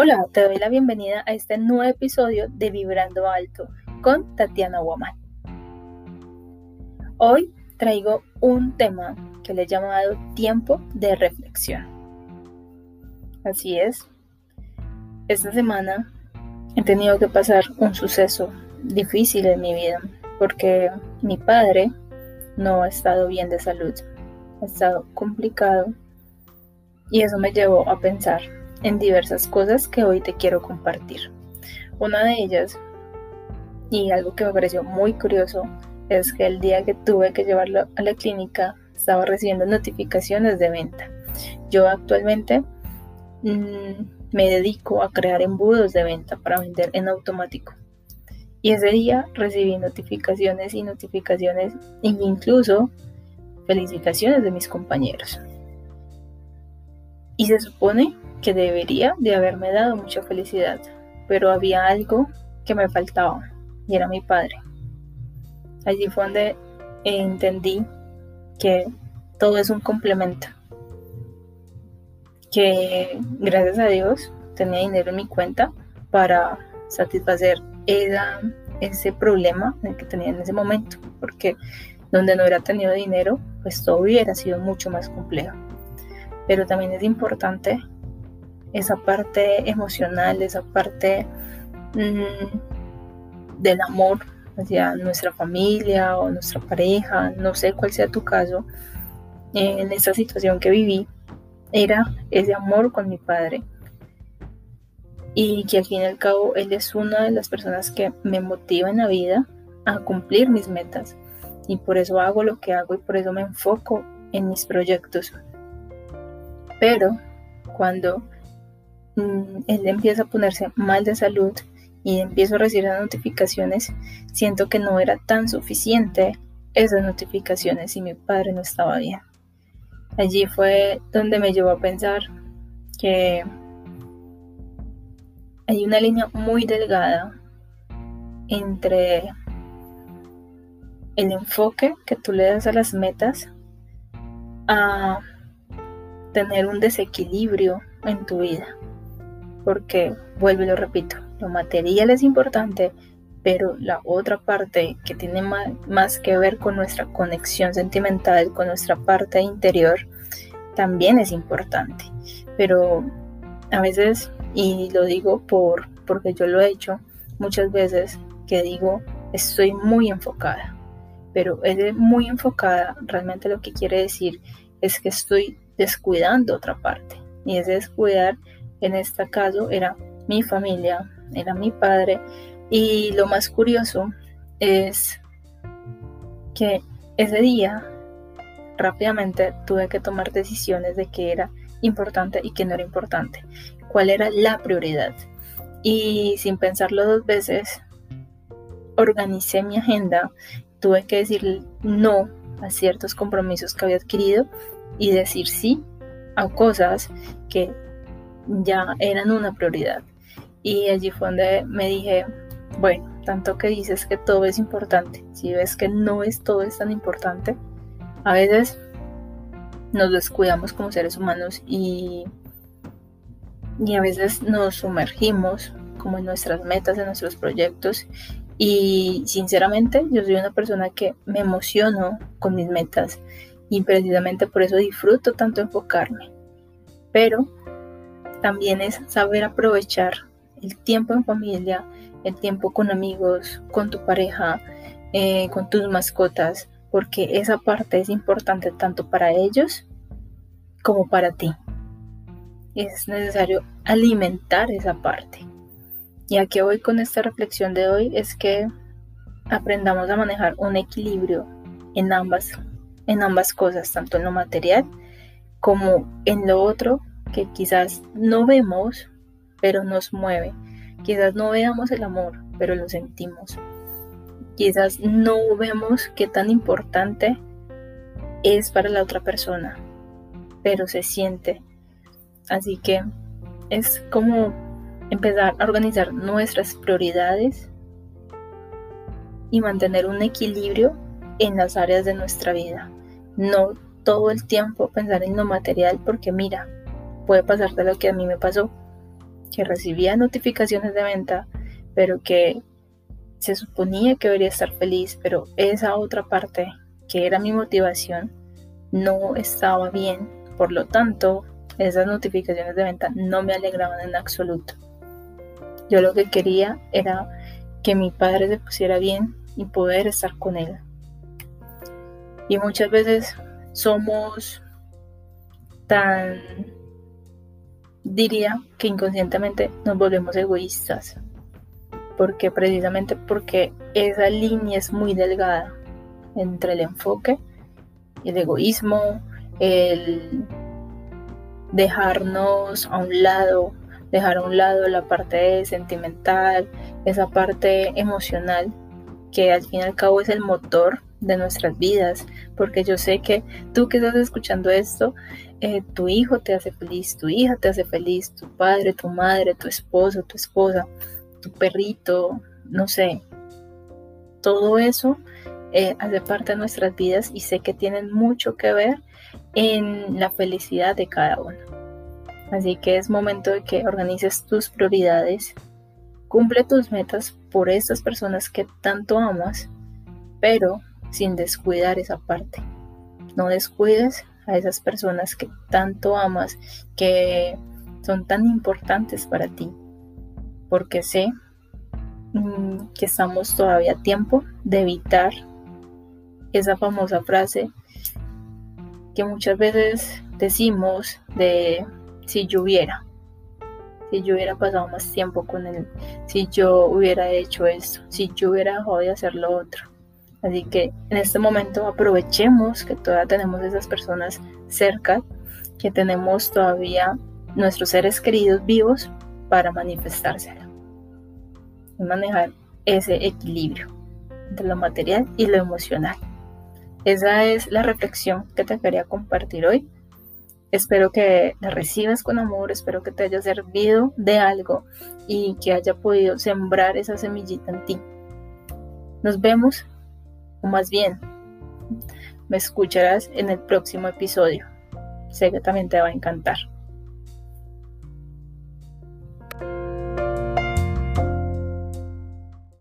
Hola, te doy la bienvenida a este nuevo episodio de Vibrando Alto con Tatiana Guamán. Hoy traigo un tema que le he llamado tiempo de reflexión. Así es, esta semana he tenido que pasar un suceso difícil en mi vida porque mi padre no ha estado bien de salud, ha estado complicado y eso me llevó a pensar en diversas cosas que hoy te quiero compartir. Una de ellas, y algo que me pareció muy curioso, es que el día que tuve que llevarlo a la clínica estaba recibiendo notificaciones de venta. Yo actualmente mm, me dedico a crear embudos de venta para vender en automático. Y ese día recibí notificaciones y notificaciones e incluso felicitaciones de mis compañeros. Y se supone que debería de haberme dado mucha felicidad, pero había algo que me faltaba y era mi padre. Allí fue donde entendí que todo es un complemento, que gracias a Dios tenía dinero en mi cuenta para satisfacer ese problema que tenía en ese momento, porque donde no hubiera tenido dinero, pues todo hubiera sido mucho más complejo. Pero también es importante esa parte emocional, esa parte mm, del amor hacia nuestra familia o nuestra pareja, no sé cuál sea tu caso, en esa situación que viví, era ese amor con mi padre. Y que al fin y al cabo él es una de las personas que me motiva en la vida a cumplir mis metas. Y por eso hago lo que hago y por eso me enfoco en mis proyectos. Pero cuando Mm, él empieza a ponerse mal de salud y empiezo a recibir notificaciones, siento que no era tan suficiente esas notificaciones y mi padre no estaba bien. Allí fue donde me llevó a pensar que hay una línea muy delgada entre el enfoque que tú le das a las metas a tener un desequilibrio en tu vida porque, vuelvo y lo repito, lo material es importante, pero la otra parte que tiene más, que ver con nuestra conexión sentimental, con nuestra parte interior, también es importante. Pero a veces, y lo digo por, porque yo lo he hecho muchas veces, que digo, estoy muy enfocada. Pero es muy enfocada, realmente lo que quiere decir es que estoy descuidando otra parte. Y es descuidar en este caso era mi familia, era mi padre. Y lo más curioso es que ese día rápidamente tuve que tomar decisiones de qué era importante y qué no era importante, cuál era la prioridad. Y sin pensarlo dos veces, organicé mi agenda, tuve que decir no a ciertos compromisos que había adquirido y decir sí a cosas que ya eran una prioridad. Y allí fue donde me dije, bueno, tanto que dices que todo es importante, si ves que no es todo es tan importante, a veces nos descuidamos como seres humanos y, y a veces nos sumergimos como en nuestras metas, en nuestros proyectos. Y sinceramente yo soy una persona que me emociono con mis metas y precisamente por eso disfruto tanto enfocarme. Pero también es saber aprovechar el tiempo en familia, el tiempo con amigos, con tu pareja, eh, con tus mascotas, porque esa parte es importante tanto para ellos como para ti. Es necesario alimentar esa parte. Y a qué voy con esta reflexión de hoy es que aprendamos a manejar un equilibrio en ambas, en ambas cosas, tanto en lo material como en lo otro que quizás no vemos, pero nos mueve. Quizás no veamos el amor, pero lo sentimos. Quizás no vemos qué tan importante es para la otra persona, pero se siente. Así que es como empezar a organizar nuestras prioridades y mantener un equilibrio en las áreas de nuestra vida. No todo el tiempo pensar en lo material porque mira, puede pasarte lo que a mí me pasó. que recibía notificaciones de venta, pero que se suponía que debería estar feliz, pero esa otra parte, que era mi motivación, no estaba bien. Por lo tanto, esas notificaciones de venta no me alegraban en absoluto. Yo lo que quería era que mi padre se pusiera bien y poder estar con él. Y muchas veces somos tan, diría que inconscientemente nos volvemos egoístas. Porque precisamente porque esa línea es muy delgada entre el enfoque, el egoísmo, el dejarnos a un lado, dejar a un lado la parte sentimental, esa parte emocional, que al fin y al cabo es el motor de nuestras vidas, porque yo sé que tú que estás escuchando esto, eh, tu hijo te hace feliz, tu hija te hace feliz, tu padre, tu madre, tu esposo, tu esposa, tu perrito, no sé, todo eso eh, hace parte de nuestras vidas y sé que tienen mucho que ver en la felicidad de cada uno. Así que es momento de que organices tus prioridades, cumple tus metas por estas personas que tanto amas, pero sin descuidar esa parte. No descuides a esas personas que tanto amas, que son tan importantes para ti, porque sé mm, que estamos todavía a tiempo de evitar esa famosa frase que muchas veces decimos de si yo hubiera, si yo hubiera pasado más tiempo con él, si yo hubiera hecho esto, si yo hubiera dejado de hacer lo otro. Así que en este momento aprovechemos que todavía tenemos esas personas cerca, que tenemos todavía nuestros seres queridos vivos para manifestárselo. Y manejar ese equilibrio entre lo material y lo emocional. Esa es la reflexión que te quería compartir hoy. Espero que la recibas con amor, espero que te haya servido de algo y que haya podido sembrar esa semillita en ti. Nos vemos, o más bien, me escucharás en el próximo episodio. Sé que también te va a encantar.